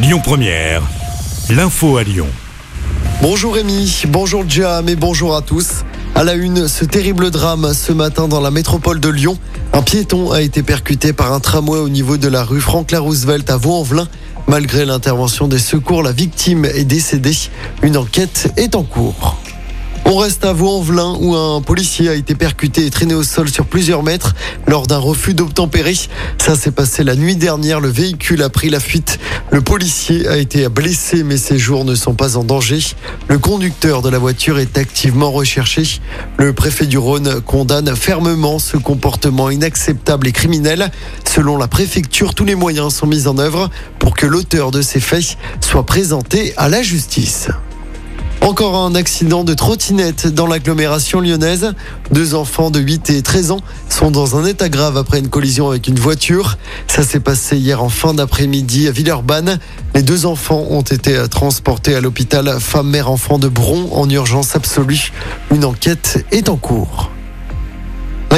Lyon Première, l'info à Lyon. Bonjour Rémi, bonjour Jam et bonjour à tous. À la une, ce terrible drame ce matin dans la métropole de Lyon. Un piéton a été percuté par un tramway au niveau de la rue Franklin Roosevelt à Vaux-en-Velin. Malgré l'intervention des secours, la victime est décédée. Une enquête est en cours. On reste à Vaux-en-Velin où un policier a été percuté et traîné au sol sur plusieurs mètres lors d'un refus d'obtempérer. Ça s'est passé la nuit dernière. Le véhicule a pris la fuite. Le policier a été blessé mais ses jours ne sont pas en danger. Le conducteur de la voiture est activement recherché. Le préfet du Rhône condamne fermement ce comportement inacceptable et criminel. Selon la préfecture, tous les moyens sont mis en œuvre pour que l'auteur de ces faits soit présenté à la justice. Encore un accident de trottinette dans l'agglomération lyonnaise. Deux enfants de 8 et 13 ans sont dans un état grave après une collision avec une voiture. Ça s'est passé hier en fin d'après-midi à Villeurbanne. Les deux enfants ont été transportés à l'hôpital femme-mère-enfant de Bron en urgence absolue. Une enquête est en cours.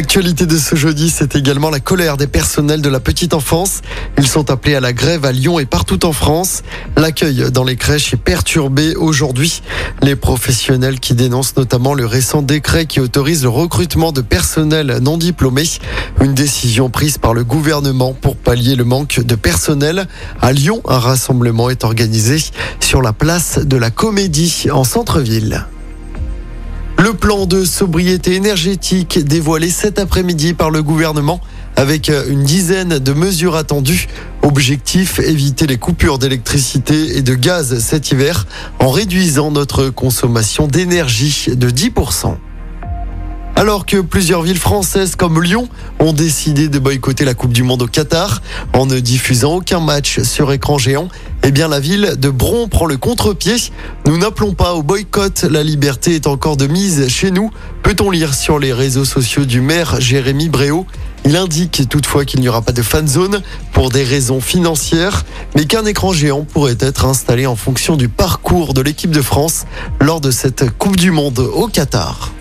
L'actualité de ce jeudi, c'est également la colère des personnels de la petite enfance. Ils sont appelés à la grève à Lyon et partout en France. L'accueil dans les crèches est perturbé aujourd'hui. Les professionnels qui dénoncent notamment le récent décret qui autorise le recrutement de personnel non diplômé. Une décision prise par le gouvernement pour pallier le manque de personnel. À Lyon, un rassemblement est organisé sur la place de la Comédie en centre-ville. Le plan de sobriété énergétique dévoilé cet après-midi par le gouvernement avec une dizaine de mesures attendues. Objectif, éviter les coupures d'électricité et de gaz cet hiver en réduisant notre consommation d'énergie de 10%. Alors que plusieurs villes françaises comme Lyon ont décidé de boycotter la Coupe du Monde au Qatar en ne diffusant aucun match sur écran géant, eh la ville de Bron prend le contre-pied. Nous n'appelons pas au boycott, la liberté est encore de mise chez nous, peut-on lire sur les réseaux sociaux du maire Jérémy Bréau? Il indique toutefois qu'il n'y aura pas de fan zone pour des raisons financières, mais qu'un écran géant pourrait être installé en fonction du parcours de l'équipe de France lors de cette Coupe du Monde au Qatar.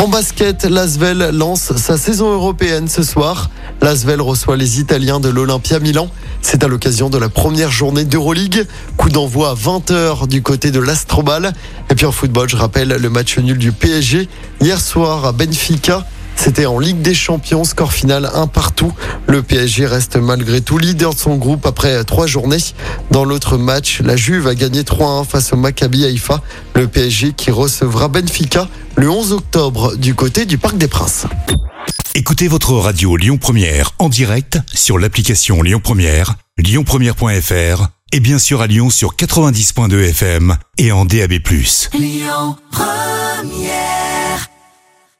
En basket, l'Asvel lance sa saison européenne ce soir. L'Asvel reçoit les Italiens de l'Olympia Milan. C'est à l'occasion de la première journée d'Euroleague. Coup d'envoi à 20h du côté de l'Astrobal. Et puis en football, je rappelle le match nul du PSG hier soir à Benfica. C'était en Ligue des Champions, score final un partout. Le PSG reste malgré tout leader de son groupe après trois journées. Dans l'autre match, la Juve a gagné 3-1 face au Maccabi Haïfa. Le PSG qui recevra Benfica le 11 octobre du côté du Parc des Princes. Écoutez votre radio Lyon Première en direct sur l'application Lyon Première, lyonpremière.fr et bien sûr à Lyon sur 90.2 FM et en DAB+. Lyon Première